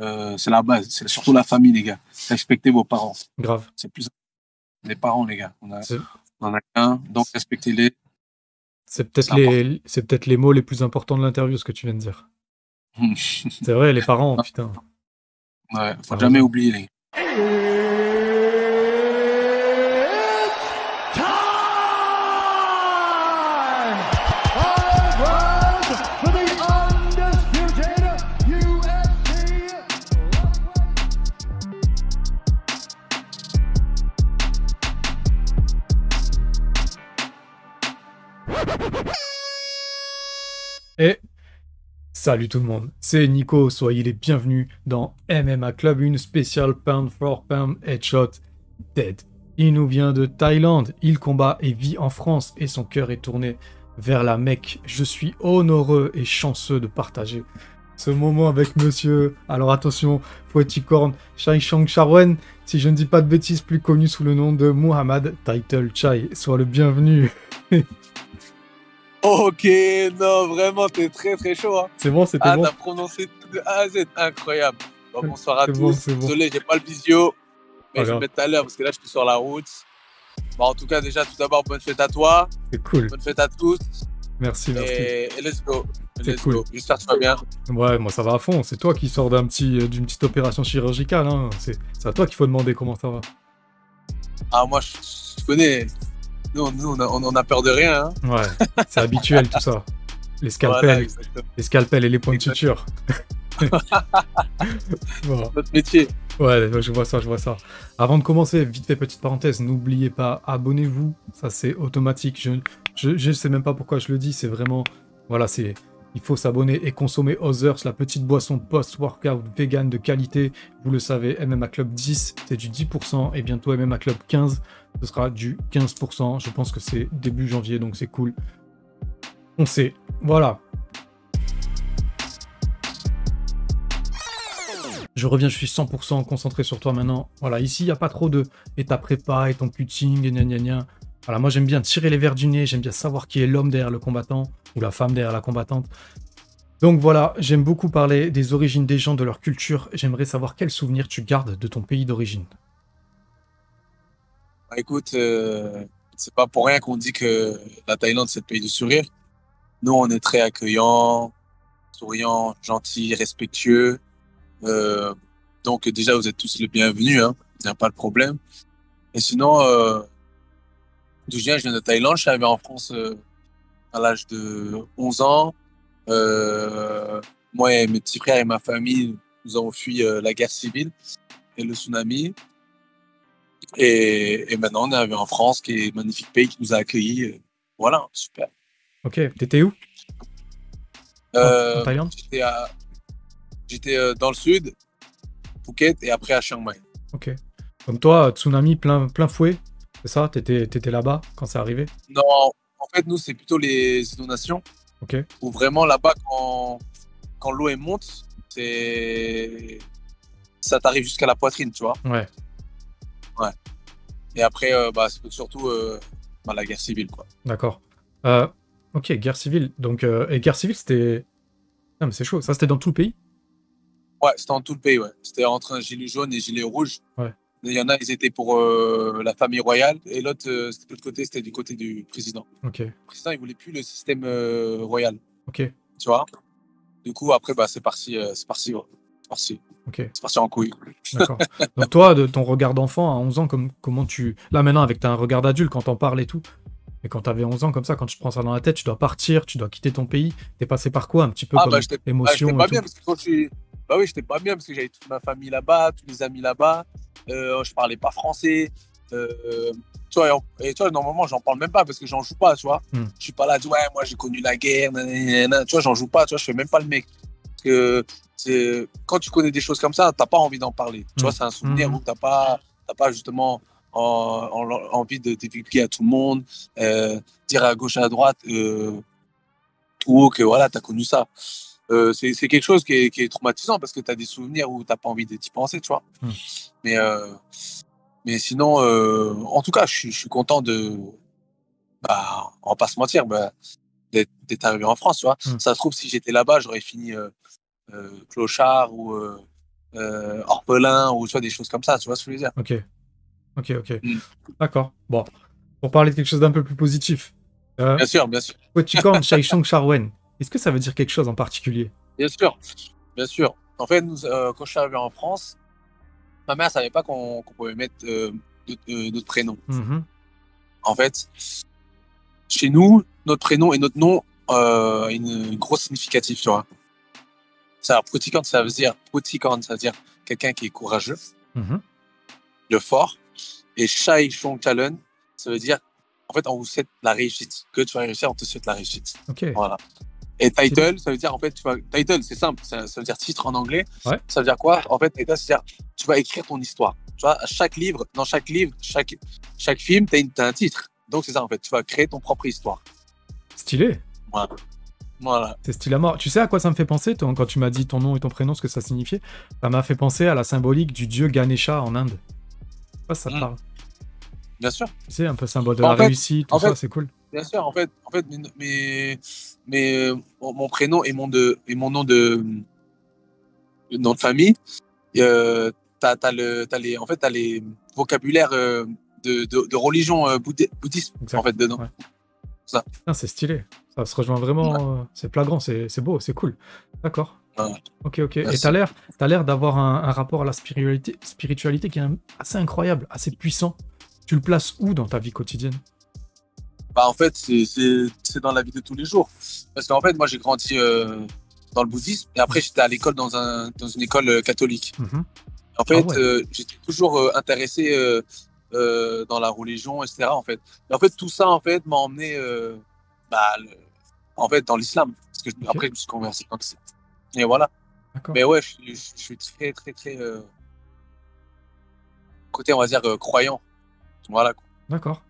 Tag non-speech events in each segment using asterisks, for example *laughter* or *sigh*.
euh, c'est la base. C'est surtout la famille, les gars. Respectez vos parents. Grave. C'est plus les parents, les gars. On a, on en a qu'un, donc respectez-les. C'est peut-être les, c'est peut-être les mots les plus importants de l'interview, ce que tu viens de dire. *laughs* C'est vrai, les parents, putain. Ouais, faut jamais oublier, les Et salut tout le monde, c'est Nico, soyez les bienvenus dans MMA Club, une spéciale pound for pound headshot dead. Il nous vient de Thaïlande, il combat et vit en France et son cœur est tourné vers la Mecque. Je suis honoreux et chanceux de partager ce moment avec monsieur, alors attention, Fouetticorn Chai Chang Charwen, si je ne dis pas de bêtises, plus connu sous le nom de Muhammad Title Chai. Sois le bienvenu. *laughs* Ok, non, vraiment, t'es très très chaud. Hein. C'est bon, c'était Ah, bon t'as prononcé tout de A à Z, incroyable. Bon, *laughs* bonsoir à tous. bon, c'est bon. Désolé, j'ai pas le visio, mais je vais mettre à l'heure parce que là, je suis sur la route. Bon, en tout cas, déjà, tout d'abord, bonne fête à toi, C'est cool. bonne fête à tous, Merci, merci. et, et let's go. C'est cool. J'espère que tu vas bien. Ouais, moi ça va à fond. C'est toi qui sors d'un petit, euh, d'une petite opération chirurgicale. Hein. C'est, c'est à toi qu'il faut demander comment ça va. Ah, moi, je, je connais. Nous, nous on, a, on, a peur de rien. Hein. Ouais, c'est habituel tout ça. Les scalpels, Voilà, les scalpels et les points de suture. *laughs* Bon. Notre métier. Ouais, je vois ça, je vois ça. Avant de commencer, vite fait, petite parenthèse, n'oubliez pas, abonnez-vous. Ça, c'est automatique. Je, je, je sais même pas pourquoi je le dis. C'est vraiment, voilà, c'est, il faut s'abonner et consommer Others, la petite boisson post-workout vegan de qualité. Vous le savez, MMA Club 10, c'est du 10%. Et bientôt, MMA Club 15, ce sera du 15%. Je pense que c'est début janvier, donc c'est cool. On sait. Voilà. Je reviens, je suis 100% concentré sur toi maintenant. Voilà, ici, il n'y a pas trop de et ta prépa et ton cutting et gna gna gna. Voilà, moi j'aime bien tirer les verres du nez, j'aime bien savoir qui est l'homme derrière le combattant ou la femme derrière la combattante. Donc voilà, j'aime beaucoup parler des origines des gens, de leur culture. J'aimerais savoir quels souvenirs tu gardes de ton pays d'origine. Bah, écoute, euh, c'est pas pour rien qu'on dit que la Thaïlande, c'est le pays du sourire. Nous, on est très accueillants, souriants, gentils, respectueux. Euh, donc, déjà, vous êtes tous les bienvenus, hein. Il n'y a pas de problème. Et sinon, euh, d'où je viens, je viens de Thaïlande. Je suis arrivé en France euh, à l'âge de 11 ans. Moi et mes petits frères et ma famille, nous avons fui la guerre civile et le tsunami. Et, et maintenant, on est arrivé en France, qui est un magnifique pays qui nous a accueillis. Euh, Voilà, super. Ok, t'étais où? Euh, En Thaïlande? J'étais à- j'étais, euh, dans le sud, Phuket, et après à Chiang Mai. Ok. Comme toi, tsunami plein, plein fouet, c'est ça? T'étais, t'étais là-bas quand c'est arrivé? Non, en fait, nous, c'est plutôt les inondations, Ok. où vraiment là-bas, quand, quand l'eau monte, c'est ça t'arrive jusqu'à la poitrine, tu vois? Ouais. Et après, euh, bah, c'est surtout euh, bah, la guerre civile, quoi. D'accord. Euh, ok, guerre civile. Donc, et guerre civile, c'était. Non, mais c'est chaud. Ça, c'était dans tout le pays? Ouais, c'était en tout le pays, ouais. C'était entre un gilet jaune et gilet rouge. Ouais. Il y en a, ils étaient pour euh, la famille royale, et l'autre, euh, c'était de l'autre côté, c'était du côté du président. Ok, Le président, il voulait plus le système euh, royal, ok, tu vois? Du coup, après, bah, c'est parti, c'est parti, ouais. C'est parti, ok. c'est parti en couille. D'accord. Donc, toi, de ton regard d'enfant à 11 ans, comme, comment tu. Là, maintenant, avec un regard d'adulte, quand t'en parles et tout. Et quand t'avais 11 ans, comme ça, quand tu prends ça dans la tête, tu dois partir, tu dois quitter ton pays. T'es passé par quoi Un petit peu Ah, comme bah, j'étais- Ah, émotion et pas bien parce que quand je. Bah oui, j'étais pas bien parce que j'avais toute ma famille là-bas, tous les amis là-bas. Euh, je parlais pas français. Euh, tu vois, et, tu vois, normalement, j'en parle même pas parce que j'en joue pas, tu vois. Hmm. Je suis pas là, tu vois, ouais, moi j'ai connu la guerre, nanana, tu vois, j'en joue pas, tu vois, je fais même pas le mec. Parce que c'est- quand tu connais des choses comme ça, t'as pas envie d'en parler. Tu vois, c'est un souvenir Hmm. où t'as pas, t'as pas justement en- en- envie de divulguer à tout le monde, euh, dire à gauche et à droite euh, tout haut que voilà, t'as connu ça. Euh, c'est quelque chose qui est, qui est traumatisant parce que tu as des souvenirs où tu pas envie d'y penser, tu vois. Hmm. Mais, euh, mais sinon, euh, en tout cas, je suis, content de. Bah, on va pas se mentir, bah, d'être arrivé en France, tu vois. Ça se trouve, si j'étais là-bas, j'aurais fini clochard ou, euh, euh, orphelin ou vois, des choses comme ça, tu vois ce que je veux dire? Ok. Ok, ok. Mm. D'accord. Bon. Pour parler de quelque chose d'un peu plus positif. Euh, Bien sûr, bien sûr. Poticorn Shaishong *laughs* Charwen. Est-ce que ça veut dire quelque chose en particulier? Bien sûr, bien sûr. En fait, nous, euh, quand je suis arrivé en France, ma mère savait pas qu'on pouvait mettre euh, notre, euh, prénom. Mhm. En fait, chez nous, notre prénom et notre nom euh, une grosse significative, tu vois. Ça, Poticorn, ça veut dire Poticorn, ça veut dire quelqu'un qui est courageux, Mhm. le fort. Et Shai Shong Talon, ça veut dire, en fait, on vous souhaite la réussite. Que tu vas réussir, on te souhaite la réussite. Ok. Voilà. Et title, ça veut dire, en fait, tu vas, title, c'est simple, ça, ça veut dire titre en anglais. Ouais. Ça veut dire quoi? En fait, title, c'est-à-dire, tu vas écrire ton histoire. Tu vois, à chaque livre, dans chaque livre, chaque, chaque film, tu as, un titre. Donc, c'est ça, en fait, tu vas créer ton propre histoire. Stylé. Voilà. Voilà. C'est stylé à mort. Tu sais à quoi ça me fait penser quand tu m'as dit ton nom et ton prénom, ce que ça signifiait? Ça m'a fait penser à la symbolique du dieu Ganesha en Inde. Je sais pas si ça te Mm. parle. Bien sûr. Tu sais, un peu symbole de En la fait- réussite, tout ça, c'est cool. Bien sûr, en fait, en fait, mes, mes- euh, mon, mon prénom et mon de et mon nom de nom de famille, euh, t'as, t'as le, t'as les, en fait, t'as les vocabulaires euh, de, de, de religion euh, bouddhi- bouddhisme Exact. en fait dedans. Ouais. Ça. C'est stylé. Ça se rejoint vraiment. euh, c'est flagrant, c'est c'est beau, c'est cool. D'accord. Ouais. Ok, ok. Et t'as l'air, t'as l'air d'avoir un, un rapport à la spiritualité, spiritualité qui est assez incroyable, assez puissant. Tu le places où dans ta vie quotidienne? Bah, en fait, c'est, dans la vie de tous les jours. Parce qu'en fait, moi, j'ai grandi euh, dans le bouddhisme et après, j'étais à l'école dans, un, dans une école euh, catholique. Mhm. En fait, Ah ouais. euh, j'étais toujours euh, intéressé euh, dans la religion, etc. En fait, et en fait, tout ça, en fait, m'a emmené, bah, le- en fait, dans l'islam. Parce que Ok. après, je me suis converti. Donc, c'est- et voilà. D'accord. Mais ouais, je, suis- je, je suis très, très, très euh, côté, on va dire, euh, croyant. Voilà. D'accord.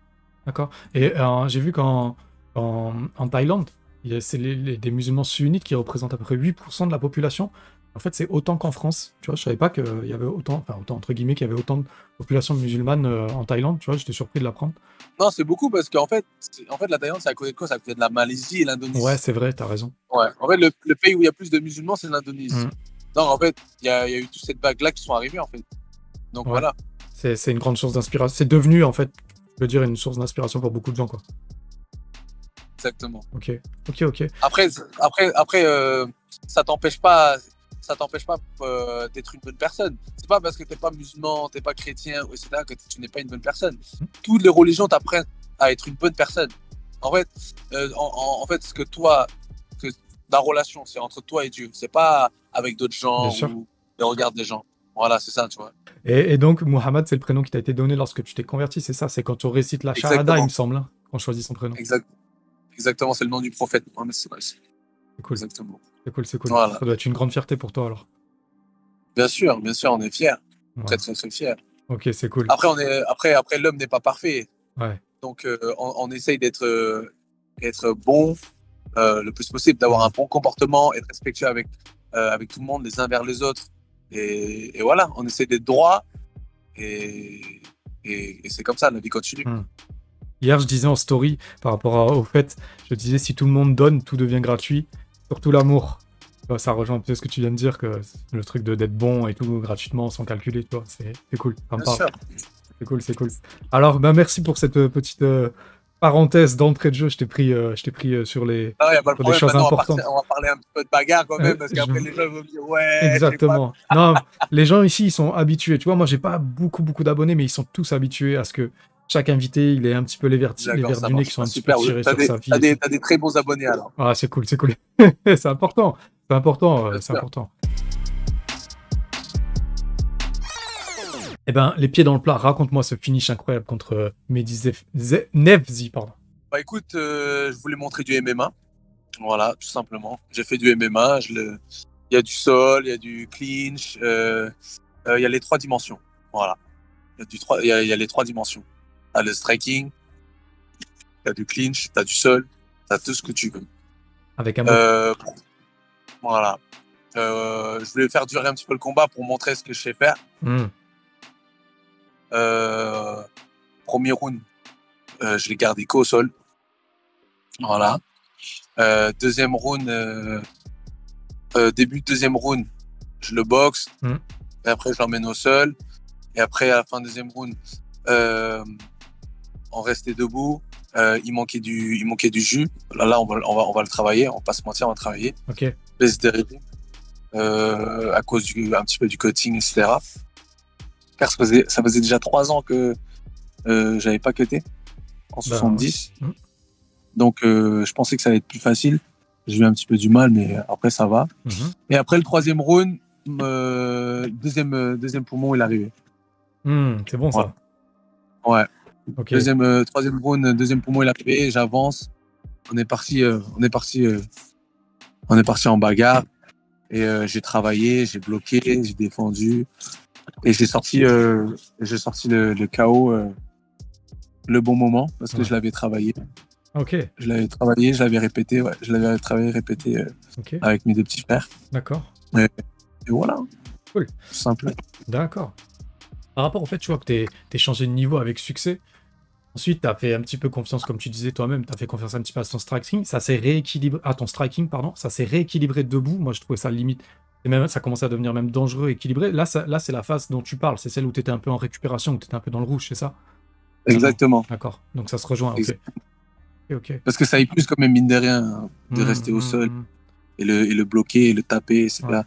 D'accord. Et euh, j'ai vu qu'en en, en Thaïlande, il y a- c'est les- les- des musulmans sunnites qui représentent à peu près 8% de la population. En fait, c'est autant qu'en France. Tu vois, je savais pas qu'il y avait autant, enfin, autant entre guillemets, qu'il y avait autant de population musulmane euh, en Thaïlande. Tu vois, j'étais surpris de l'apprendre. Non, c'est beaucoup parce qu'en fait, en fait, la Thaïlande, c'est à côté de quoi? C'est à côté de la Malaisie et l'Indonésie. Ouais, c'est vrai, t'as raison. Ouais. En fait, le, le pays où il y a plus de musulmans, c'est l'Indonésie. Mm. Donc, en fait, il y a, il y a eu toute cette vague-là qui sont arrivées, en fait. Donc, Ouais. voilà. C'est c'est une grande source d'inspiration. C'est devenu, en fait, je veux dire, une source d'inspiration pour beaucoup de gens, quoi. Exactement. Ok, ok, ok. Après, après, après euh, ça t'empêche pas, ça t'empêche pas euh, d'être une bonne personne. C'est pas parce que t'es pas musulman, t'es pas chrétien, etc., que tu n'es pas une bonne personne. Toutes les religions t'apprennent à être une bonne personne. En fait, euh, en, fait, ce que toi, que la relation, c'est entre toi et Dieu. C'est pas avec d'autres gens ou le regard des gens. Voilà, c'est ça, tu vois. Et, et donc, Muhammad, c'est le prénom qui t'a été donné lorsque tu t'es converti, c'est ça? C'est quand on récite la Shahada, il me semble, hein, qu'on choisit son prénom. Exact. Exactement, c'est le nom du prophète. Mohammed C'est cool, Exactement. c'est cool, c'est cool. Voilà. Ça doit être une grande fierté pour toi, alors. Bien sûr, bien sûr, on est fiers. Ouais. Très, très, très fiers. Ok, c'est cool. Après, on est, après, après, l'homme n'est pas parfait. Ouais. Donc, euh, on, on essaye d'être euh, être bon euh, le plus possible, d'avoir un bon comportement, être respectueux avec, avec tout le monde, les uns vers les autres. Et, et voilà, on essaie d'être droit. Et, et, et c'est comme ça, la vie continue. Mm. Hier, je disais en story, par rapport à- au fait, je disais si tout le monde donne, tout devient gratuit, surtout l'amour. Ça rejoint un peu ce que tu viens de dire, que le truc de d'être bon et tout gratuitement, sans calculer, tu vois, c'est cool. C'est cool, c'est cool. Alors, ben, merci pour cette euh, petite euh, parenthèse d'entrée de jeu. Je t'ai pris, euh, je t'ai pris euh, sur les. Non, y a pas de Pour des problème. choses importantes. on va parler un peu de bagarre quand même, parce qu'après, je- les gens vont dire Ouais. Exactement. Non, les gens ici, ils sont habitués. Tu vois, moi, j'ai pas beaucoup, beaucoup d'abonnés, mais ils sont tous habitués à ce que chaque invité, il ait un petit peu les, pas. les ça du nez qui sont un petit Super. peu tirés sur des, sa vie. t'as des, des très bons abonnés alors. Ah, c'est cool, c'est cool. *laughs* c'est important. C'est important, euh, c'est important. Eh ben, les pieds dans le plat, raconte-moi ce finish incroyable contre euh, Mehdi Nevzi, pardon. Bah écoute, euh, je voulais montrer du MMA. Voilà, tout simplement. J'ai fait du MMA. je le- Il y a du sol, il y a du clinch, euh, euh, il y a les trois dimensions. Voilà. Il y a, du trois... il y a, il y a les trois dimensions. T'as le striking, t'as du clinch, t'as du sol, t'as tout ce que tu veux. Avec un. Euh, voilà. Euh, je voulais faire durer un petit peu le combat pour montrer ce que je sais faire. Hmm. Euh, premier round, euh, je l'ai gardé qu'au sol. Voilà. Deuxième round, début de deuxième round, je le boxe. Mhm. Et après, je l'emmène au sol. Et après, à la fin deuxième round, on restait debout. Euh, il, manquait du, il manquait du jus. Là, là on, va, on, va, on va le travailler. On va pas se mentir, on va le travailler. Ok. De rythme, euh, à cause du, un petit peu du coaching, etc. Car ça faisait, ça faisait déjà trois ans que euh, j'avais pas cuté en 70. ouais. Mhm. Donc, euh, je pensais que ça allait être plus facile. J'ai eu un petit peu du mal, mais après, ça va. Mhm. Et après le troisième round, deuxième, deuxième poumon, il est arrivé. Hmm, c'est bon ça. Ouais. Deuxième, euh, troisième round, deuxième poumon, il est arrivé. J'avance. On est parti, euh, on est parti, euh, on est parti en bagarre. Et euh, j'ai travaillé, j'ai bloqué, j'ai défendu. Et j'ai sorti, j'ai sorti le, le KO le bon moment parce que Ouais. je l'avais travaillé. Ok. Je l'avais travaillé, je l'avais répété, ouais. Je l'avais travaillé, répété euh, Ok. avec mes deux petits frères. D'accord. Et voilà. Cool. Tout simple. D'accord. Par rapport au fait, tu vois, que tu es, changé de niveau avec succès, ensuite, tu as fait un petit peu confiance, comme tu disais toi-même, tu as fait confiance un petit peu à ton striking, ça s'est rééquilibré, à ton striking, pardon, ça s'est rééquilibré debout. Moi, je trouvais ça limite, et même, ça commençait à devenir même dangereux, équilibré. Là, ça, là c'est la phase dont tu parles, c'est celle où tu étais un peu en récupération, où tu étais un peu dans le rouge, c'est ça? Exactement. D'accord. Donc ça se rejoint. Parce que ça épuise quand même, mine de rien, hein, de Hmm, rester au hmm, sol hmm. et le, et le bloquer, et le taper, etc. Ouais.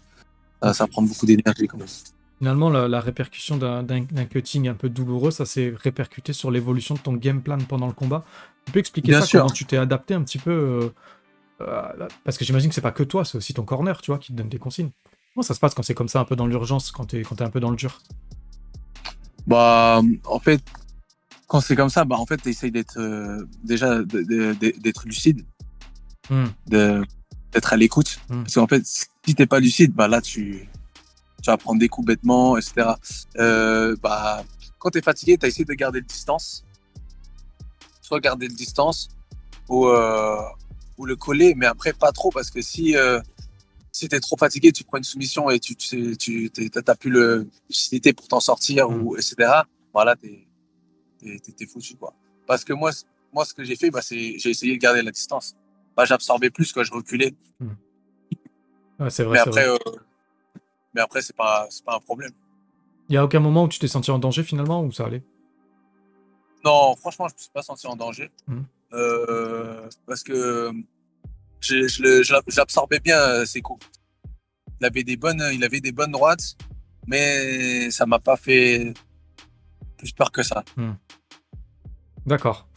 Ça, ça prend beaucoup d'énergie quand même. Finalement, la, la répercussion d'un cutting un peu douloureux, ça s'est répercuté sur l'évolution de ton game plan pendant le combat. Tu peux expliquer Bien ça, sûr. comment tu t'es adapté un petit peu euh, euh, Parce que j'imagine que c'est pas que toi, c'est aussi ton corner, tu vois, qui te donne des consignes. Comment ça se passe quand c'est comme ça, un peu dans l'urgence, quand t'es quand t'es un peu dans le dur? Bah, en fait, quand c'est comme ça, bah, en fait, tu essayes d'être euh, déjà d'être lucide, Hmm, d'être à l'écoute. Hmm. Parce qu'en fait, si t'es pas lucide, bah là, tu, tu vas prendre des coups bêtement, etc. Euh, bah, quand tu es fatigué, tu as essayé de garder le distance. Soit garder le distance ou, euh, ou le coller, mais après, pas trop, parce que si, euh, si tu es trop fatigué, tu prends une soumission et tu tu, tu t'as plus le lucidité pour t'en sortir, Mm. ou, etc. Voilà, t'es t'es- t'es- t'es foutu, quoi. Parce que moi, moi ce que j'ai fait, bah, c'est j'ai essayé de garder la distance. Bah, J'absorbais plus quand je reculais. Ouais, c'est vrai, Mais après, vrai. euh, mais après c'est pas, c'est pas un problème. Il y a aucun moment où tu t'es senti en danger finalement, ou ça allait? Non, franchement, je me suis pas senti en danger. Mhm. Euh, parce que j'absorbais bien euh, ses coups. Il avait des bonnes, il avait des bonnes droites, mais ça m'a pas fait plus peur que ça. D'accord.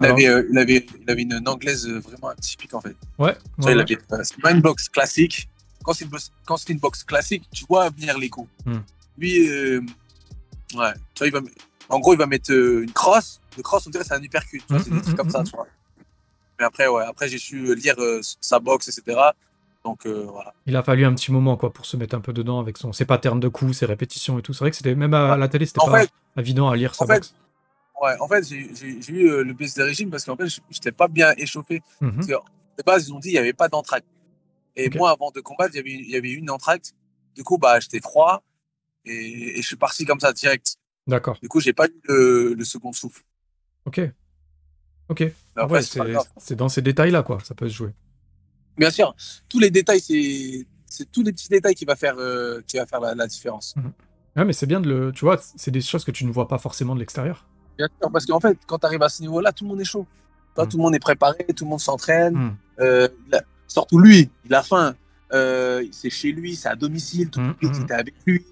Il, Alors- avait, euh, il, avait, il avait une anglaise vraiment atypique en fait. Ouais, ouais, ouais. avait- c'est pas une boxe classique. Quand c'est une, boxe- quand c'est une boxe classique, tu vois venir les coups. Hmm. Lui, euh, ouais, tu vois, il va, en gros, il va mettre euh, une crosse. Le crosse, on dirait c'est un uppercut. Hmm, c'est des hmm, trucs comme hmm, ça, hmm. tu vois. Mais après, ouais, après j'ai su lire euh, sa boxe, etc. Donc euh, voilà. Il a fallu un petit moment quoi pour se mettre un peu dedans avec son ses patterns de coups, ses répétitions et tout. C'est vrai que c'était même à, à la télé, c'était En pas fait- évident à lire sa en fait. Ouais, en fait, j'ai eu le baisse de régime parce qu'en fait, je n'étais pas bien échauffé. Mhm. De base, ils ont dit qu'il n'y avait pas d'entracte. Et moi, avant de combattre, il y avait, une entracte. Du coup, bah, j'étais froid et, et je suis parti comme ça direct. D'accord. Du coup, j'ai pas eu le, le second souffle. Ok. Ok. Ah ouais, c'est dans ces détails-là, quoi. Ça peut se jouer. Bien sûr, tous les détails, c'est tous les petits détails qui va faire, euh, qui va faire la, la différence. Ouais, mais c'est bien de le. Tu vois, c'est des choses que tu ne vois pas forcément de l'extérieur. Bien sûr, parce qu'en fait, quand tu arrives à ce niveau-là, tout le monde est chaud. Toi, Mm. Tout le monde est préparé, tout le monde s'entraîne. Mm. Euh, surtout lui, il a faim. Euh, c'est chez lui, c'est à domicile, tout Mm, le public mm. était avec lui.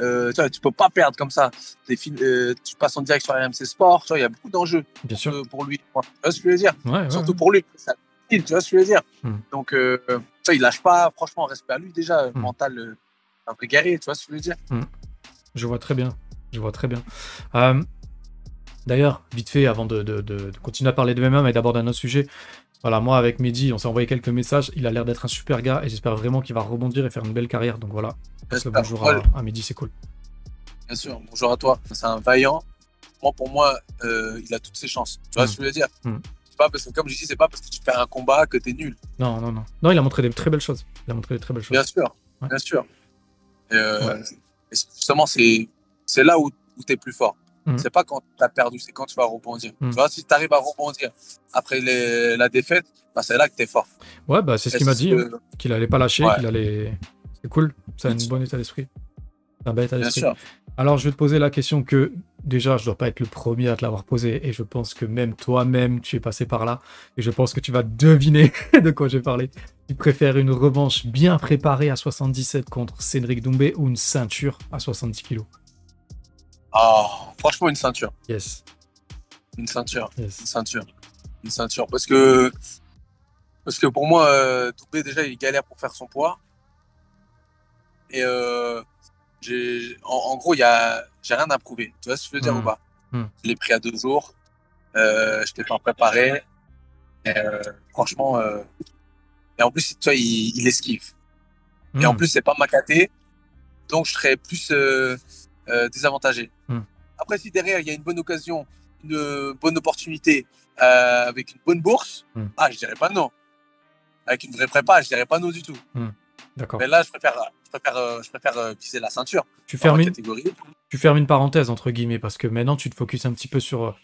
Euh, tu, vois, tu peux pas perdre comme ça. Euh, tu passes en direct sur RMC Sport. Il y a beaucoup d'enjeux Bien sûr. pour lui. Tu vois ce que je veux dire? Ouais, Surtout ouais. pour lui. Ça- Tu vois ce que je veux dire? Mm. Donc, euh, vois, il lâche pas. Franchement, respect à lui déjà. Mm. Mental, un peu guerrier. Tu vois ce que je veux dire? Je vois très bien. Je vois très bien. D'ailleurs, vite fait, avant de, de- de- de continuer à parler de MMA, mais d'aborder un autre sujet. Voilà, moi avec Mehdi, on s'est envoyé quelques messages. Il a l'air d'être un super gars et j'espère vraiment qu'il va rebondir et faire une belle carrière. Donc voilà, passe le bonjour à, à Mehdi, c'est cool. Bien sûr, bonjour à toi. C'est un vaillant. Moi, pour moi, euh, il a toutes ses chances. Tu vois Mm. ce que je veux dire? Mm. C'est pas parce que, comme je dis, c'est pas parce que tu fais un combat que t'es nul. Non, non, non. Non, il a montré des très belles choses. Il a montré des très belles choses. Bien sûr, Ouais. bien sûr. Et, euh, Ouais. et c'est- justement, c'est c'est là où, où tu es plus fort. Mm. C'est pas quand tu as perdu, c'est quand tu vas rebondir. Mm. Tu vois, si tu arrives à rebondir après les- la défaite, bah, c'est là que tu es fort. Ouais, bah c'est ce qu'il m'a c'est dit, hein, qu'il allait pas lâcher, Ouais. qu'il allait. C'est cool, a un bon état d'esprit. Un Bien l'esprit. sûr. Alors, je vais te poser la question que déjà, je dois pas être le premier à te l'avoir posée, et je pense que même toi-même, tu es passé par là, et je pense que tu vas deviner *laughs* de quoi je vais parler. Tu préfères une revanche bien préparée à 77 contre Cédric Doumbé ou une ceinture à 70 kilos? Ah, franchement, une ceinture. Yes, Une ceinture. Une yes. ceinture. Une ceinture. Parce que, parce que pour moi, euh, déjà, il galère pour faire son poids. Et euh, en, en gros, il y a, j'ai rien à prouver. Tu vois ce que je veux dire Hmm. ou pas? Hmm. Je l'ai pris à deux jours. Euh, je t'ai pas préparé. Et, euh, franchement, euh, et en plus, tu vois, il, il esquive. Et en Hmm. plus, c'est pas ma caté, donc je serais plus euh, désavantagé. Hmm. Après, si derrière il y a une bonne occasion, une bonne opportunité euh, avec une bonne bourse, Hmm. ah, je dirais pas non. Avec une vraie prépa, je dirais pas non du tout. D'accord. Mais là, je préfère, je préfère, euh, je préfère viser la ceinture. Tu fermes, une, tu fermes une parenthèse, entre guillemets, parce que maintenant, tu te focuses un petit peu sur...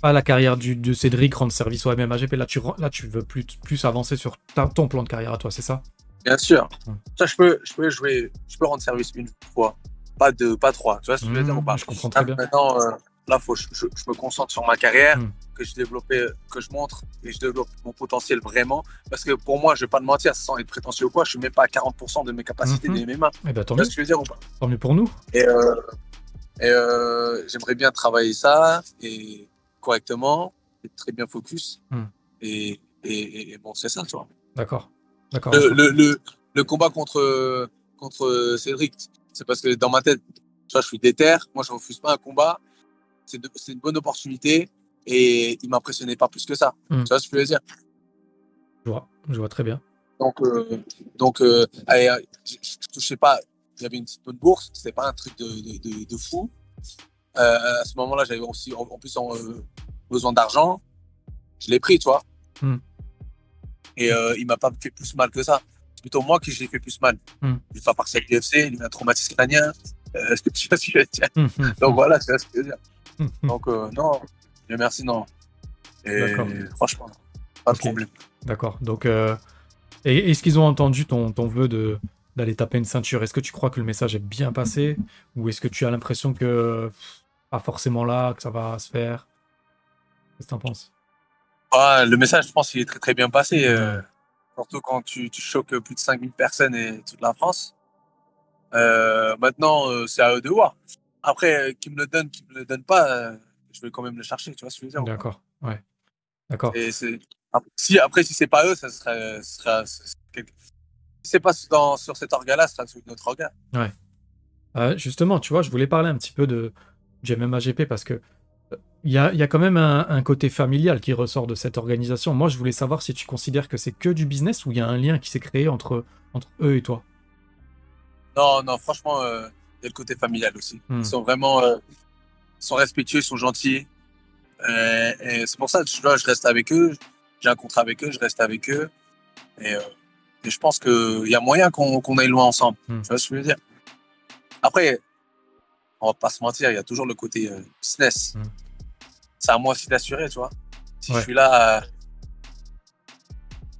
pas la carrière du, de Cédric, rendre service au MMAGP. Là, tu, là, tu veux plus, plus avancer sur ta- ton plan de carrière à toi, c'est ça? Bien sûr. Hmm. Ça, je peux, je peux jouer, je peux rendre service une fois, pas deux, pas trois. Tu vois ce que je veux dire ou pas? Hmm, Je comprends très Là, bien. Maintenant, euh, là, faut, je, je- je me concentre sur ma carrière, Mm. que je développe, que je montre et je développe mon potentiel vraiment. Parce que pour moi, je vais pas te mentir, sans être prétentieux ou quoi, je suis même pas à 40% de mes capacités Mhm. des MMA. Eh ben, tant Tu vois mieux, ce que je veux dire ou pas? Tant mieux pour nous. Et, euh, et euh, j'aimerais bien travailler ça et correctement, être très bien focus. Mm. Et, et, et- et bon, c'est ça, tu vois. D'accord. D'accord. Le, le, le, le combat contre, contre Cédric, c'est parce que dans ma tête, tu vois, je suis déter. Moi, je refuse pas un combat. C'est une bonne opportunité. Et il m'impressionnait pas plus que ça. Mm. Tu vois ce que je veux dire? Je vois, je vois très bien. Donc, euh, donc euh, allez, je, je touchais pas. Avait une petite bonne bourse. C'était pas un truc de, de, de, de fou. Euh, à ce moment-là, j'avais aussi en, en plus en, besoin d'argent. Je l'ai pris, tu vois. Mm. Et il m'a pas fait plus mal que ça. C'est plutôt moi qui j'ai fait plus mal. Mm. Il va partir avec l'UFC, il a un traumatisme crânien. Euh, Est-ce que tu vois ce que je veux dire hum, Donc voilà, tu vois ce que je veux dire. hum, hum. Donc euh, non, Dieu merci, non. Et franchement, pas de Ok. problème. D'accord. Donc, euh, est-ce qu'ils ont entendu ton, ton vœu de d'aller taper une ceinture? Est-ce que tu crois que le message est bien passé? Ou est-ce que tu as l'impression que pff, pas forcément là, que ça va se faire? Qu'est-ce que t'en penses? Ah, le message, je pense qu'il est très très bien passé. euh, surtout quand tu, tu choques plus de 5000 personnes et toute la France. Euh, maintenant, euh, c'est à eux de voir. Après, euh, qu'ils me le donnent, qu'ils me le donnent pas, je vais quand même le chercher, tu vois ce que je veux dire D'accord. Ouais. D'accord. Si, après, si c'est pas eux, ça serait. ça serait- ça serait quelque- Si c'est pas dans, sur cet organe-là, ce sera sur notre organe. Euh, justement, tu vois, je voulais parler un petit peu de du MMAGP parce que il y a, il y a quand même un, un côté familial qui ressort de cette organisation. Moi, je voulais savoir si tu considères que c'est que du business ou il y a un lien qui s'est créé entre, entre eux et toi. Non, non, franchement, euh, il y a le côté familial aussi. Hmm. Ils sont vraiment euh, ils sont respectueux, ils sont gentils. Euh, et c'est pour ça que vois, je reste avec eux. J'ai un contrat avec eux, je reste avec eux. Et, et je pense qu'il y a moyen qu'on qu'on aille loin ensemble. Hmm. Tu vois ce que je veux dire? Après, on va pas se mentir, il y a toujours le côté business. Hmm. C'est à moi aussi d'assurer, tu vois. Si Ouais. je suis là, euh,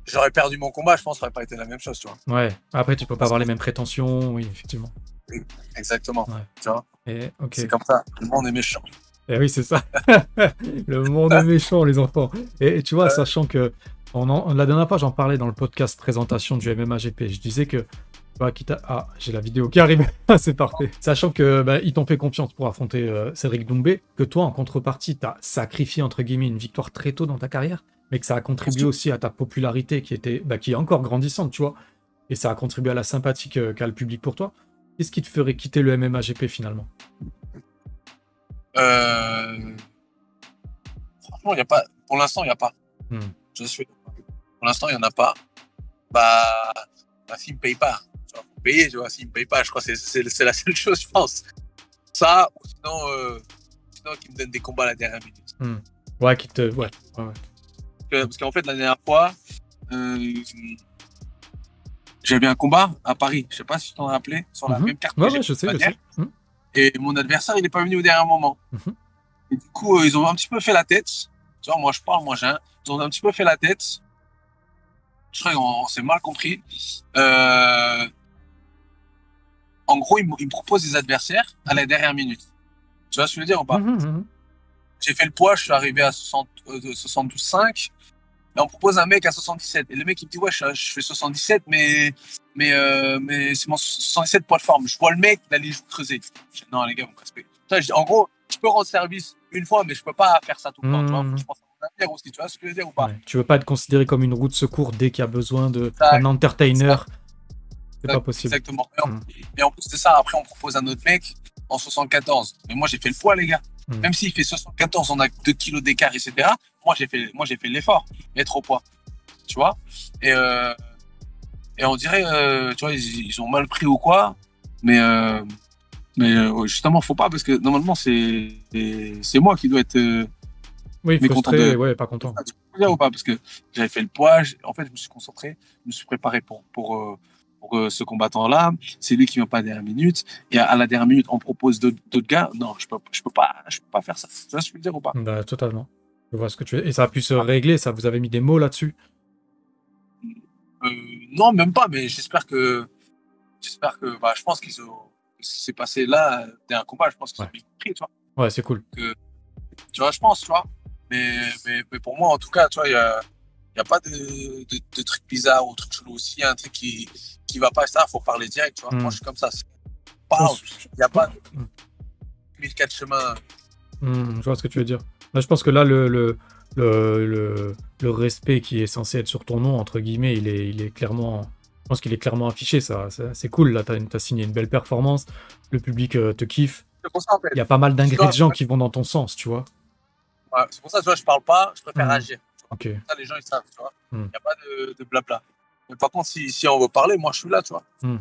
j'aurais perdu mon combat, je pense que ça n'aurait pas été la même chose, tu vois. Ouais. Après, tu peux pas avoir les mêmes prétentions, oui, effectivement. Exactement. Ouais. Tu vois. C'est comme ça. Le monde est méchant. Et oui, c'est ça. *laughs* le monde est méchant, les enfants. Et, et tu vois, sachant que on en- la dernière fois, j'en parlais dans le podcast présentation du MMAGP. Je disais que, quitte à- Ah, j'ai la vidéo qui arrive. *laughs* c'est parfait. Sachant que bah, ils t'ont fait confiance pour affronter euh, Cédric Doumbé, que toi, en contrepartie, t'as sacrifié entre guillemets une victoire très tôt dans ta carrière, mais que ça a contribué aussi à ta popularité qui était, bah, qui est encore grandissante, tu vois. Et ça a contribué à la sympathie qu'a le public pour toi. Qu'est-ce qui te ferait quitter le MMAGP finalement? Euh... Franchement, il a pas. Pour l'instant, il n'y a pas. Hmm. Je suis. Pour l'instant, il n'y en a pas. Bah, bah s'il ne paye pas, payer, tu vois. S'il ne me paye pas, je crois que c'est- la seule *laughs* chose, je pense. Ça, ou sinon, euh, sinon qu'il me donne des combats à la dernière minute. Ouais, qui te. Ouais. ouais, ouais. Parce que- Parce qu'en fait, la dernière fois, euh, j'avais un combat à Paris. Je sais pas si tu t'en rappelais, sur la Mhm. même carte. que Ouais, ouais, je sais, je sais. Hmm. Et mon adversaire, il n'est pas venu au dernier moment. Mhm. Et du coup, euh, ils ont un petit peu fait la tête. Tu vois, moi, je parle, moi, j'ai un. Ils ont un petit peu fait la tête. Je crois qu'on s'est mal compris. Euh... en gros, il, me- il me propose des adversaires à la dernière minute. Tu vois ce que je veux dire ou pas? Mhm, mhm. J'ai fait le poids, je suis arrivé à 60, euh, de 72,5. Et on me propose un mec à 77. Et le mec, il me dit, ouais, je, je fais 77, mais, mais, euh, mais c'est mon 77 poids de forme. Je vois le mec, il a les joues creusées. Je dis, non, les gars, vous me dis, En gros, je peux rendre service une fois, mais je peux pas faire ça tout le temps. Tu vois, faut que je pense à mon avenir aussi. Tu vois ce que je veux dire ou pas? Ouais. Tu veux pas être considéré comme une roue de secours dès qu'il y a besoin d'un entertainer. C'est pas possible. Exactement. Et en, Mm. et en plus de ça, après, on propose un autre mec en 74. Mais moi, j'ai fait le poids, les gars. Mm. Même s'il fait 74, on a 2 kilos d'écart, etc. Moi, j'ai fait, moi, j'ai fait l'effort, être au poids. Tu vois? Et, euh, et on dirait, euh, tu vois, ils, ils ont mal pris ou quoi. Mais, euh, mais euh, justement, faut pas, parce que normalement, c'est c'est moi qui dois être. Oui, frustré, de- ouais, pas content. ou pas Parce que j'avais fait le poids, en fait, je me suis concentré, je me suis préparé pour, pour, pour euh, ce combattant-là. C'est lui qui vient pas à la dernière minute. Et à, à la dernière minute, on propose d'autres gars. Non, je peux, je peux pas, je peux pas faire ça. Tu vois ce que je veux dire ou pas? Bah, totalement. Je vois ce que tu veux. Et ça a pu se régler, ça vous avez mis des mots là-dessus? Euh, Non, même pas. Mais j'espère que, j'espère que, bah, je pense qu'ils ont, ce qui s'est passé là, c'était un combat. Je pense qu'ils Ouais. ont bien compris, tu vois. Ouais, c'est cool. Tu vois, je pense, tu vois. Mais, mais, mais pour moi, en tout cas, tu vois, il y a, il y a pas de, de, de trucs bizarres ou trucs chelous. S'il y a un truc qui, qui va pas, ça, faut parler direct, tu vois. Moi, je suis comme ça. Parle. Il n'y a pas de Mm. 1004 chemins. Hmm, je vois ce que tu veux dire. Là, je pense que là, le, le, le, le, respect qui est censé être sur ton nom, entre guillemets, il est, il est clairement. Je pense qu'il est clairement affiché, ça. C'est cool, là, t'as as signé une belle performance, le public euh, te kiffe. C'est pour ça, en fait. Il y a pas mal d'ingrédients qui vont dans ton sens, tu vois. Ouais, c'est pour ça, tu vois, je parle pas, je préfère Mm. agir. Ok. Ça, les gens, ils savent, tu vois. Il n'y a pas de, de blabla. Mais par contre, si, si on veut parler, moi, je suis là, tu vois. *laughs*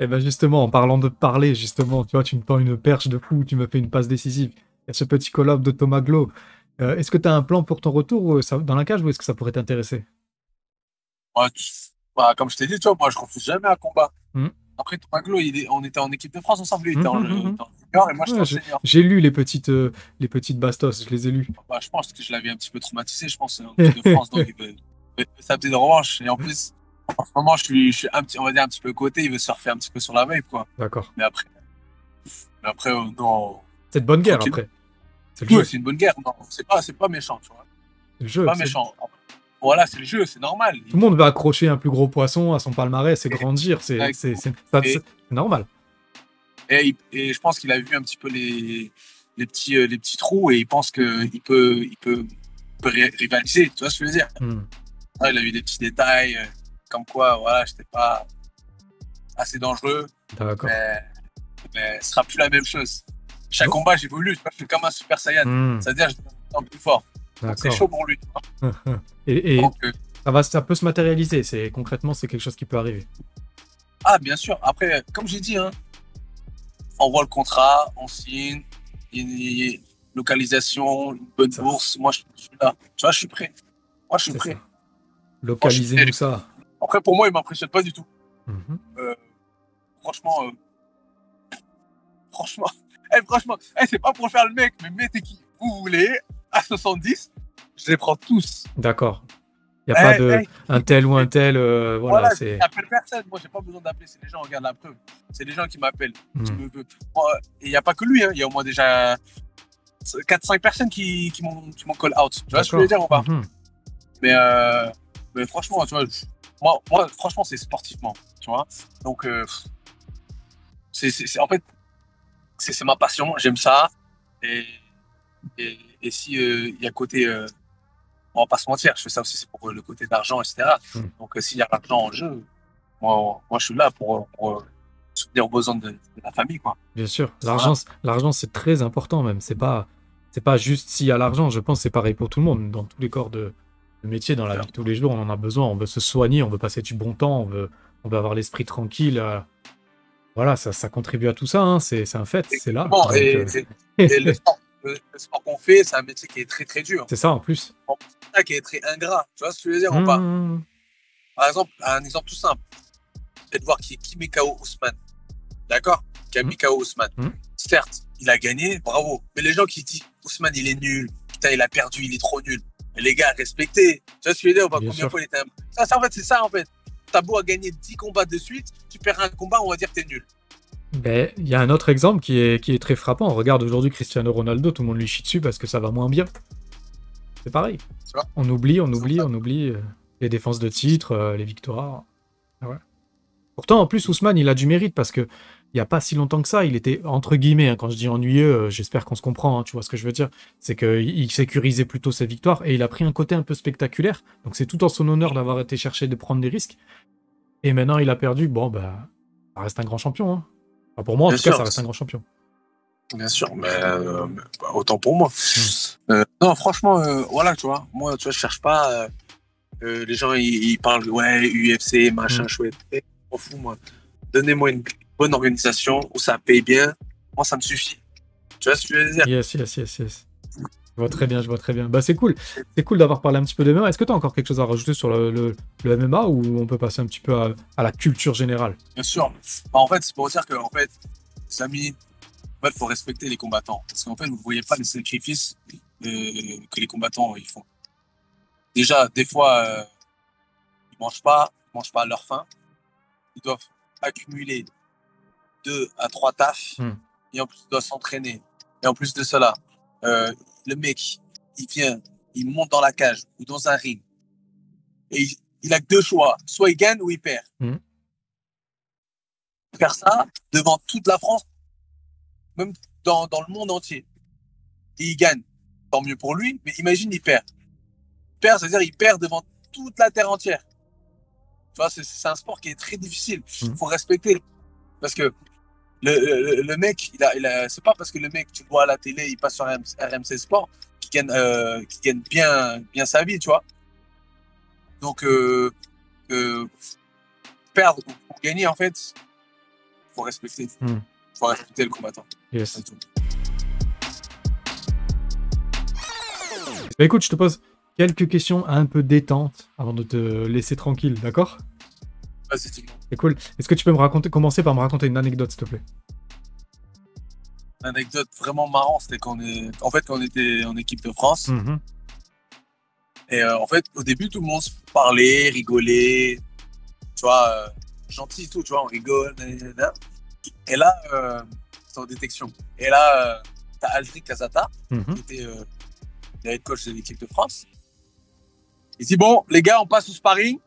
Et ben justement, en parlant de parler, justement, tu vois, tu me tends une perche de fou, tu me fais une passe décisive. Il y a ce petit collab de Thomas Glo. Euh, est-ce que tu as un plan pour ton retour euh, ça- dans la cage ou est-ce que ça pourrait t'intéresser? Ouais, tu- bah, comme je t'ai dit, tu vois, moi, je refuse jamais un combat. Mm. Après, il est, on était en équipe de France ensemble. Lui, il était en, il était en junior et moi, j'étais Ouais, en senior. J'ai lu les petites, euh, les petites bastos, je les ai lus. Bah, je pense que je l'avais un petit peu traumatisé, je pense, en équipe de France. donc, il veut, il veut sa petite revanche. Et en plus, en ce moment, je suis, je suis un petit, on va dire, un petit peu côté. Il veut surfer un petit peu sur la vape, quoi. D'accord. Mais après, mais après, euh, non. C'est de bonne guerre Tranquille. après. C'est le c'est une bonne guerre. Non, c'est pas, c'est pas méchant, tu vois. C'est le jeu. Pas c'est- méchant. Voilà, c'est le jeu, c'est normal. Tout le monde veut accrocher un plus gros poisson à son palmarès et grandir. C'est c'est- c'est- c'est normal. Et, et je pense qu'il a vu un petit peu les, les, petits, euh, les petits trous et il pense qu'il peut, il peut, il peut ri- rivaliser. Tu vois ce que je veux dire Hmm. Ouais, Il a eu des petits détails, euh, comme quoi, voilà, j'étais pas assez dangereux, D'accord. mais, mais ce sera plus la même chose. Chaque Oh. combat, j'évolue, je suis comme un super saiyan. Hmm, C'est-à-dire, je deviens plus fort. C'est chaud pour lui. tu vois. *laughs* Et, et Donc, euh, ça, va, ça peut se matérialiser. C'est concrètement, c'est quelque chose qui peut arriver. ah, bien sûr. Après, comme j'ai dit, hein, on voit le contrat, on signe, il y a une localisation, une bonne bourse. Moi, je je suis là. Tu vois, je suis prêt. Moi, je suis prêt. ça. Localisez-nous ça. Après, pour moi, il m'impressionne pas du tout. Mhm. Franchement, euh, franchement, *laughs* eh, franchement, eh, c'est pas pour faire le mec, mais mettez qui vous voulez à 70, je les prends tous. D'accord. Il n'y a pas Eh, de un tel ou un tel. euh, voilà, voilà, c'est. j'appelle personne. Moi, j'ai pas besoin d'appeler. C'est les gens, regarde la preuve. C'est les gens qui m'appellent. Moi, Et il n'y a pas que lui, hein. il y a au moins déjà 4-5 personnes qui, qui m'ont qui m'ont call out. Tu vois ce que je veux dire ou pas? Mhm. mais, euh, mais franchement, tu vois, moi, moi franchement, c'est sportivement. Tu vois Donc, euh, c'est en fait, c'est ma passion, j'aime ça. Et, et, et si euh, il y a côté. euh, on va pas se mentir, je fais ça aussi c'est pour le côté d'argent, etc. Mm. Donc, euh, s'il y a l'argent en jeu, moi, moi, je suis là pour, pour soutenir aux besoins de, de la famille, quoi. Bien sûr. L'argent, l'argent, c'est très important même. C'est pas, c'est pas juste s'il y a l'argent. Je pense c'est pareil pour tout le monde. Dans tous les corps de, de métier, dans la vie de tous les jours, on en a besoin. On veut se soigner, on veut passer du bon temps, on veut, on veut avoir l'esprit tranquille. euh. Voilà, ça, ça contribue à tout ça. hein. C'est, un fait. C'est là. Donc, et, euh, *laughs* et- le sport, le- le sport qu'on fait, c'est un métier qui est très très dur, c'est ça en plus. qui est très ingrat. Tu vois ce que je veux dire ou pas? Mmh. Par exemple, un exemple tout simple. C'est de voir qui, qui met KO Ousmane. D'accord? Qui a mis KO Ousmane. Mm. Certes, il a gagné, bravo. Mais les gens qui disent Ousmane, il est nul. Putain, il a perdu, il est trop nul. Mais les gars, respectez. Tu vois ce que je veux dire Combien sûr. de fois il était. Ça, ça, en fait, c'est ça, en fait. t'as beau à gagner 10 combats de suite, tu perds un combat, on va dire que t'es nul. Ben, il y a un autre exemple qui est, qui est très frappant. Regarde aujourd'hui Cristiano Ronaldo, tout le monde lui chie dessus parce que ça va moins bien. C'est pareil. On oublie, on oublie, on oublie euh, les défenses de titre, euh, les victoires. Ouais. Pourtant, en plus, Ousmane, il a du mérite parce que il y a pas si longtemps que ça, il était entre guillemets. hein, quand je dis ennuyeux, euh, j'espère qu'on se comprend. hein, tu vois ce que je veux dire C'est qu'il il sécurisait plutôt ses victoires et il a pris un côté un peu spectaculaire. Donc c'est tout en son honneur d'avoir été chercher de prendre des risques. Et maintenant, il a perdu. Bon, bah, ça reste un grand champion. hein. Enfin, pour moi, en Bien tout cas, ça reste un grand champion. Bien sûr, mais, euh, bah, autant pour moi. Euh, non, franchement, voilà, tu vois, moi, tu vois, je cherche pas. les gens, ils, ils parlent, ouais, UFC, machin, Mm. chouette. Eh, je m'en fous, moi. Donnez-moi une bonne organisation où ça paye bien. Moi, ça me suffit. Tu vois ce que je veux dire? Yes, yes, yes, yes. Je vois très bien, je vois très bien. Bah, c'est cool. C'est cool d'avoir parlé un petit peu de MMA. Est-ce que tu as encore quelque chose à rajouter sur le, le- le MMA ou on peut passer un petit peu à, à la culture générale? Bien sûr. Bah, en fait, c'est pour dire que, en fait, Samy, il faut respecter les combattants. Parce qu'en fait, vous ne voyez pas les sacrifices euh, que les combattants ils font. Déjà, des fois, euh, ils mangent pas, ils mangent pas à leur faim. Ils doivent accumuler deux à trois tafs. Hmm. Et en plus, ils doivent s'entraîner. Et en plus de cela, euh, le mec, il vient, il monte dans la cage ou dans un ring. Et il, il a que deux choix. Soit il gagne ou il perd. Hmm. Faire ça devant toute la France, même dans, dans le monde entier. Et il gagne. Tant mieux pour lui, mais imagine, il perd. Il perd, c'est-à-dire il perd devant toute la terre entière. Tu vois, c'est- un sport qui est très difficile. Il Mhm. faut respecter. Parce que le, le, le mec, il a, il a, c'est pas parce que le mec, tu le vois à la télé, il passe sur RMC, RMC Sport, qu'il gagne, euh, qu'il gagne bien, bien sa vie, tu vois. Donc, euh, euh, perdre ou gagner, en fait, faut respecter. Mhm. faut respecter le combattant. Yes. Bah, écoute, je te pose quelques questions un peu détentes avant de te laisser tranquille, d'accord? C'est cool. Est-ce que tu peux me raconter, commencer par me raconter une anecdote, s'il te plaît? L'anecdote vraiment marrant, c'était qu'on est, en fait, était en équipe de France, Mhm. Et euh, en fait, au début, tout le monde se parlait, rigolait, tu vois, euh, gentil tout, tu vois, on rigole. Et là, euh, c'est en détection. Et là, euh, t'as Aldric Casata, Mhm. qui était le head coach de l'équipe de France. Il dit Bon, les gars, on passe au sparring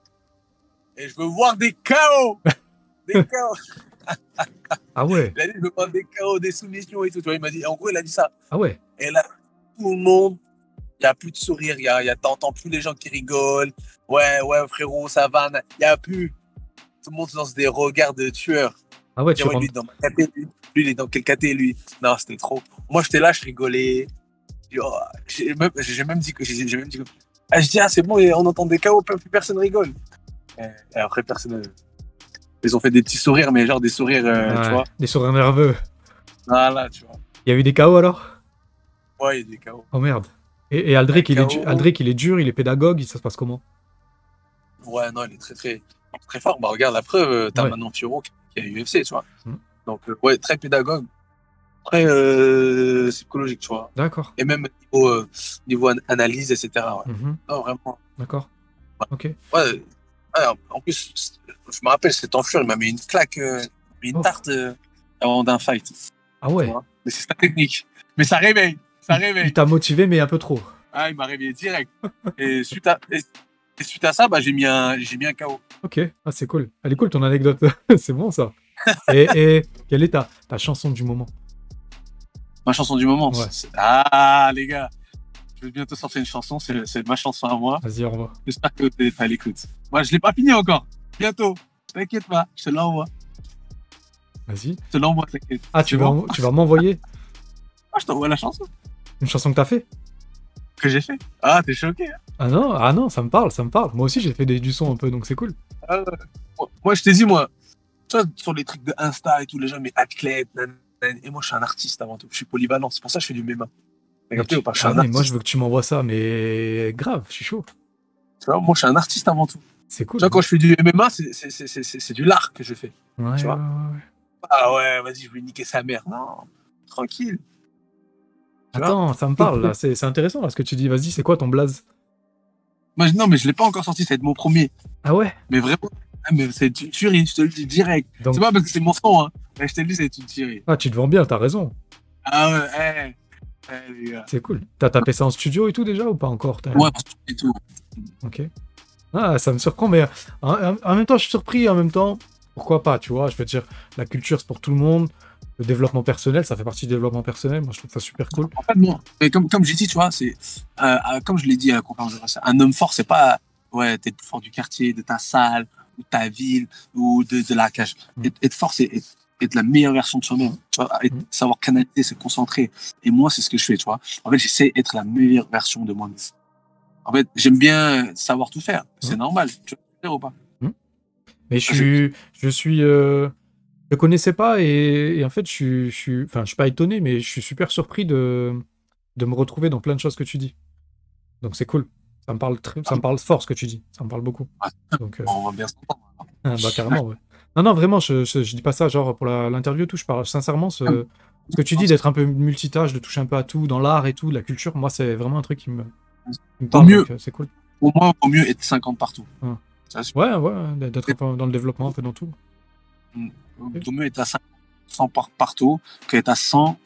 et je veux voir des KO. *laughs* des KO. Ah ouais, Il a dit Je veux voir des KO, des soumissions et tout. Tu vois, il m'a dit, en gros, il a dit ça. ah ouais. Et là, tout le monde, il n'y a plus de sourire, il y a, y a, t'entends plus les gens qui rigolent. Ouais, ouais, frérot, ça va. Il n'y a plus. Tout le monde se lance des regards de tueurs. Ah ouais, tu rentres- lui, dans ma caté, lui, lui, il est dans quel caté, lui Non, c'était trop. Moi, j'étais là, je rigolais. J'ai oh, j'ai même, dit que. J'ai même dit que... Ah, je dis, ah, c'est bon, on entend des chaos, plus personne rigole. Et, et après, personne. Ils ont fait des petits sourires, mais genre des sourires, euh, tu vois. Des sourires nerveux. Voilà, tu vois. Il y a eu des KO alors? Ouais, il y a des chaos. Oh merde. Et, et Aldric, il est, KO. Aldric, il est dur, il est pédagogue, ça se passe comment? Ouais, non, il est très, très, très fort. Bah, regarde la preuve, euh, t'as Ouais. Manon Fiorot qui est UFC, tu vois. Mm. Donc, euh, ouais, très pédagogue, très euh, psychologique, tu vois. D'accord. Et même niveau, euh, niveau an- analyse, etc. Ouais. Mhm. Non, vraiment. D'accord. Ok. Ouais, ouais, en plus, je me rappelle, cet enflure, il m'a mis une claque, euh, une Oh. tarte euh, avant d'un fight. Ah ouais. Mais c'est sa technique. Mais ça réveille, ça Il réveille. t'a motivé, mais un peu trop. Ah, il m'a réveillé direct. Et suite à, et, et suite à ça, bah, j'ai mis un, mis un KO. Ok, ah, c'est cool. Elle est cool ton anecdote. *laughs* c'est bon ça. Et, et quelle est ta, ta chanson du moment? Ma chanson du moment. Ouais. Ah, les gars, je vais bientôt sortir une chanson, c'est ma chanson à moi. Vas-y, au revoir. J'espère que êtes à l'écoute. Moi, je l'ai pas fini encore. Bientôt. T'inquiète pas, je te l'envoie. Vas-y. Je te l'envoie, t'inquiète. Ah, tu vas, tu vas m'envoyer Ah, je t'envoie la chanson une chanson que t'as fait que j'ai fait. Ah, t'es choqué. hein Ah non, ah non, ça me parle, ça me parle. Moi aussi, j'ai fait des, du son un peu, donc c'est cool. Ouais. Moi- Moi, je t'ai dit, moi, tu vois, sur les trucs de Insta et tout, les gens, mais athlète, nan, nan. et moi, je suis un artiste avant tout. Je suis polyvalent. C'est pour ça que je fais du MMA. Pas Ah, mais moi, je veux que tu m'envoies ça, mais grave, je suis chaud. Tu vois, moi, je suis un artiste avant tout. C'est cool. Tu vois, quand je fais du MMA, c'est- du lard que je fais. Ouais, tu vois. ouais, ouais, ouais. Ah ouais, vas-y, je vais niquer sa mère. Non, tranquille. Tu Attends, ça me parle là, *laughs* c'est intéressant là ce que tu dis. Vas-y, c'est quoi ton blaze? Moi, non, mais je l'ai pas encore sorti, ça va être mon premier. Ah ouais? Mais vraiment, Ah, mais c'est une tuerie, je te le dis direct. C'est pas parce que c'est mon son, hein. Mais je te le dis, c'est une tuerie. ah, tu te vends bien, t'as raison. Ah ouais, eh, eh. C'est cool. T'as tapé ça en studio et tout déjà ou pas encore Ouais, et tout. Ok. Ah, ça me surprend, mais en, même temps, je suis surpris. En même temps, pourquoi pas, tu vois Je veux dire, la culture, c'est pour tout le monde. Le développement personnel, ça fait partie du développement personnel. Moi, je trouve ça super cool. En fait, moi, mais comme, comme j'ai dit, tu vois, c'est, euh, euh, comme je l'ai dit à la conférence de presse, un homme fort, c'est pas, ouais, t'es le plus fort du quartier, de ta salle, ou de ta ville, ou de, de la cage. Mm. Être, être fort, c'est être, la meilleure version de soi-même, tu vois, être- Mm. savoir canaliser, se concentrer. Et moi, c'est ce que je fais, tu vois. En fait, j'essaie d'être la meilleure version de moi-même. En fait, j'aime bien savoir tout faire. C'est Mm. normal. Tu vois ou pas? Mais je suis, je suis, euh, je connaissais pas et, et en fait, je suis, je suis, enfin, je suis pas étonné, mais je suis super surpris de, de me retrouver dans plein de choses que tu dis. Donc c'est cool. Ça me parle très, ça me parle fort ce que tu dis. Ça me parle beaucoup. Ouais. Donc, euh, On va bien se comprendre. Ah, bah carrément, ouais. Non, non, vraiment, je, je, je dis pas ça genre pour l'interview tout, je parle sincèrement, ce, ce que tu dis d'être un peu multitâche, de toucher un peu à tout, dans l'art et tout, la culture, moi c'est vraiment un truc qui me, qui me parle, mieux. euh, c'est cool. Pour moi, vaut mieux être 50 partout. Ouais. Ça, Ouais, ouais, d'être dans le développement, un peu dans tout. Il vaut mieux être à 100 par- partout qu'être à 100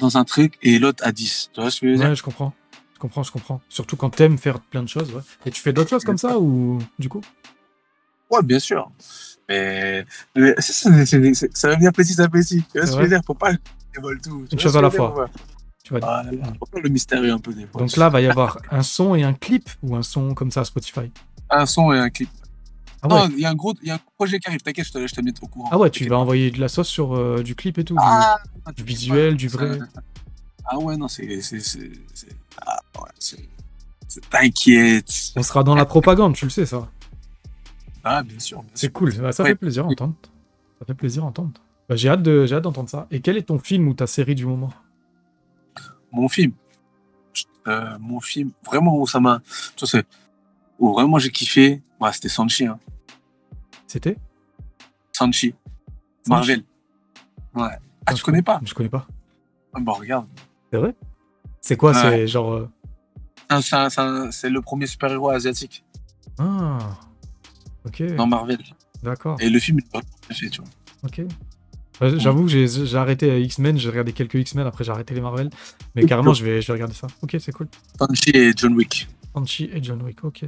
dans un truc et l'autre à 10. Tu vois ce que je veux dire? Ouais, je comprends. Je comprends, je comprends. Surtout quand t'aimes faire plein de choses, ouais. Et tu fais d'autres choses comme ça ou du coup? Ouais, bien sûr. Mais, c'est- ça va venir petit à petit. Tu vois ce que je veux dire? Faut pas dévoiler tout. Vois chose à la dire, fois. Tu vois. Voilà. Faut pas le mystérieux un peu des fois. Donc là, va y avoir un son et un clip ou un son comme ça à Spotify? Un son et un clip. Ah ouais, Non, il y a un gros y a un projet qui arrive. T'inquiète, je te, je te mets au courant. ah ouais tu T'inquiète vas envoyer de la sauce sur euh, du clip et tout. du- Ah, du visuel, du vrai. Ah ouais, non, c'est. c'est- c'est- Ah ouais, c'est. c'est- T'inquiète. On sera dans la propagande, tu le sais ça. Ah, bien sûr. C'est cool, bah, ça Ouais. fait plaisir à entendre. Ça fait plaisir à entendre. Bah, j'ai hâte de, j'ai hâte d'entendre ça. Et quel est ton film ou ta série du moment? Mon film. Euh, mon film, vraiment, où ça m'a. Tu c'est. Où vraiment j'ai kiffé, ouais, c'était Sanchi. Hein. C'était? Sanchi. Marvel. Ouais. Ah, tu connais pas? Je connais pas. Ah, Bon, regarde. C'est vrai? C'est quoi Ouais. C'est genre. euh, c'est le premier super-héros asiatique Ah. Ok. dans Marvel. D'accord. Et le film, il est vraiment bien fait, tu vois. Ok. Ouais, J'avoue que j'ai arrêté à X-Men, j'ai regardé quelques X-Men, après j'ai arrêté les Marvel. Mais carrément, je vais, je vais regarder ça. Ok, c'est cool. Sanchi et John Wick. Banshee et John Wick, ok.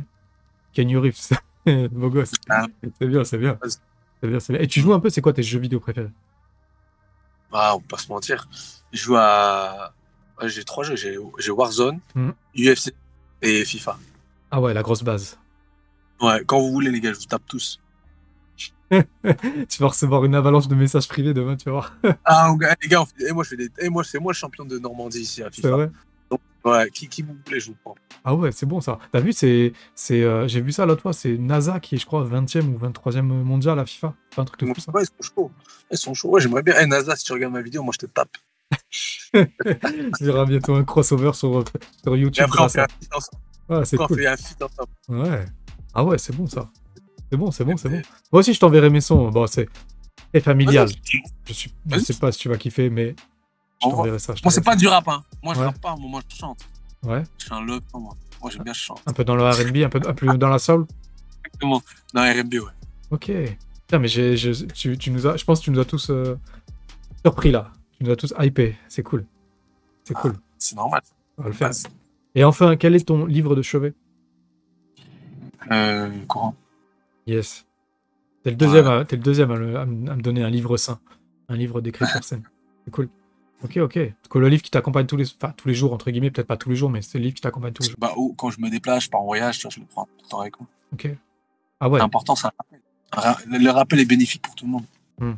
Kenny Reeves, *laughs* beau gosse. Ah. C'est bien, c'est bien. C'est bien, bien. Et tu joues un peu, c'est quoi tes jeux vidéo préférés? Ah, on va pas se mentir. Je joue à. J'ai trois jeux. J'ai Warzone, Mhm. UFC et FIFA. Ah ouais, la grosse base. Ouais, quand vous voulez, les gars, je vous tape tous. *laughs* tu vas recevoir une avalanche de messages privés demain, tu vas voir. *laughs* Ah, les gars, on fait- et moi, je fais des. Et moi, c'est moi le champion de Normandie ici à C'est FIFA. vrai Ouais, qui, qui vous voulez, je vous prends. Ah ouais, c'est bon ça. T'as vu, c'est. c'est euh, J'ai vu ça l'autre fois, c'est NASA qui est, je crois, 20e ou 23e mondial à FIFA. C'est un truc de Ouais, fou ça. ils sont chauds. Ils sont chauds. Ouais, j'aimerais bien. Eh, NASA, si tu regardes ma vidéo, moi, je te tape. *laughs* Il y aura bientôt un crossover sur, sur Et YouTube. après, on grâce fait un feat ensemble. Ouais, c'est Après, on cool. fait un feat ensemble. Ouais. Ah ouais, c'est bon ça. C'est bon, c'est bon, c'est bon. Moi aussi, je t'enverrai mes sons. Bon, c'est très familial. Je suis, je sais pas si tu vas kiffer, mais je t'enverrai ça. je Moi, c'est pas du rap, hein. Moi, je Ouais. rappe pas. Moi, je chante. Ouais. Je suis un love, moi. Moi, j'aime bien chanter. Un peu dans le R&B, un peu, un peu dans la soul. Exactement. Dans RB, ouais. Ok. Putain, mais j'ai, je, tu, tu nous as, je pense que tu nous as tous euh, surpris là. Tu nous as tous hypé. C'est cool. C'est cool. C'est normal. On va le faire. Vas-y. Et enfin, quel est ton livre de chevet? Euh, courant. Yes. T'es le deuxième, à, t'es le deuxième à, le- à me à me donner un livre sain. Un livre d'écriture saine. *laughs* C'est cool. Ok, ok. Que le livre qui t'accompagne tous les, enfin, tous les jours, entre guillemets, peut-être pas tous les jours, mais c'est le livre qui t'accompagne tous les jours. Bah, ou quand je me déplace, je pars en voyage, tu vois, je le prends tout le temps avec moi. Ok. Ah ouais, C'est important, ra- Le rappel est bénéfique pour tout le monde.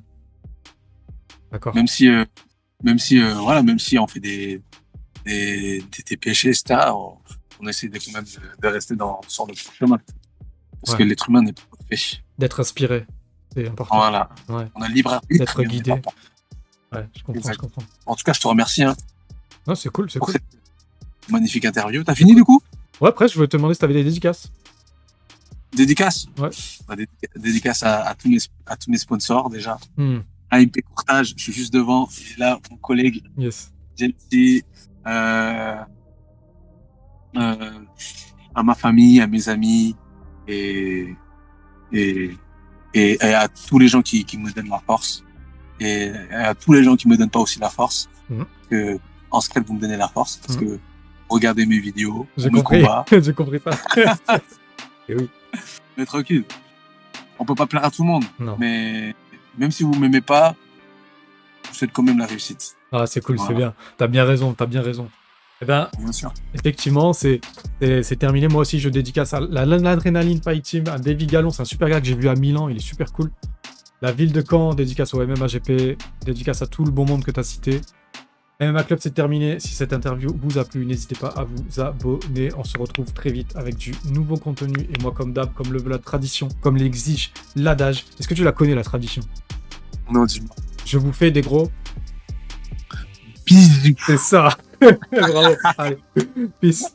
d'accord. Même si, euh, même si, euh, voilà, même si on fait des, des, des, des péchés, etc., on, on essaie de, quand même de, de rester dans, sur le chemin. Parce Ouais. que l'être humain n'est pas parfait. D'être inspiré. C'est important. Voilà. Ouais. On a le libre arbitre. D'être guidé. Ouais, je comprends, Exact. je comprends. En tout cas, je te remercie hein, Non, c'est cool, c'est cool. magnifique interview. T'as fini du coup? Ouais, après, je voulais te demander si t'avais des dédicaces. Dédicace Ouais. Bah, dé- Dédicace à, à tous mes, à tous mes sponsors déjà. Hmm, AMP Courtage, je suis juste devant. Et là, mon collègue Yes. Chelsea, euh, euh, à ma famille, à mes amis et, et, et, et à tous les gens qui, qui me donnent la force et à tous les gens qui me donnent pas aussi la force. Mhm. Que en secret vous me donnez la force parce Mhm. que regardez mes vidéos, J'ai compris. *laughs* J'ai compris ça. *laughs* Et oui. mais tranquille. On peut pas plaire à tout le monde, Non. mais même si vous m'aimez pas, vous souhaite quand même la réussite. Ah, c'est cool, c'est bien. T'as bien raison, t'as bien raison. Eh ben, Bien sûr. effectivement, c'est terminé. Moi aussi, je dédicace à la- l'Adrenaline Fight Team, à Davy Gallon. C'est un super gars que j'ai vu à Milan. Il est super cool. La ville de Caen, dédicace au MMAGP, dédicace à tout le bon monde que tu as cité. MMA Club, c'est terminé. Si cette interview vous a plu, n'hésitez pas à vous abonner. On se retrouve très vite avec du nouveau contenu. Et moi, comme d'hab, comme le veut la tradition, comme l'exige l'adage. Est-ce que tu la connais, la tradition? Non, dis-moi. Je vous fais des gros. C'est ça. *laughs* Bravo. Allez. Peace.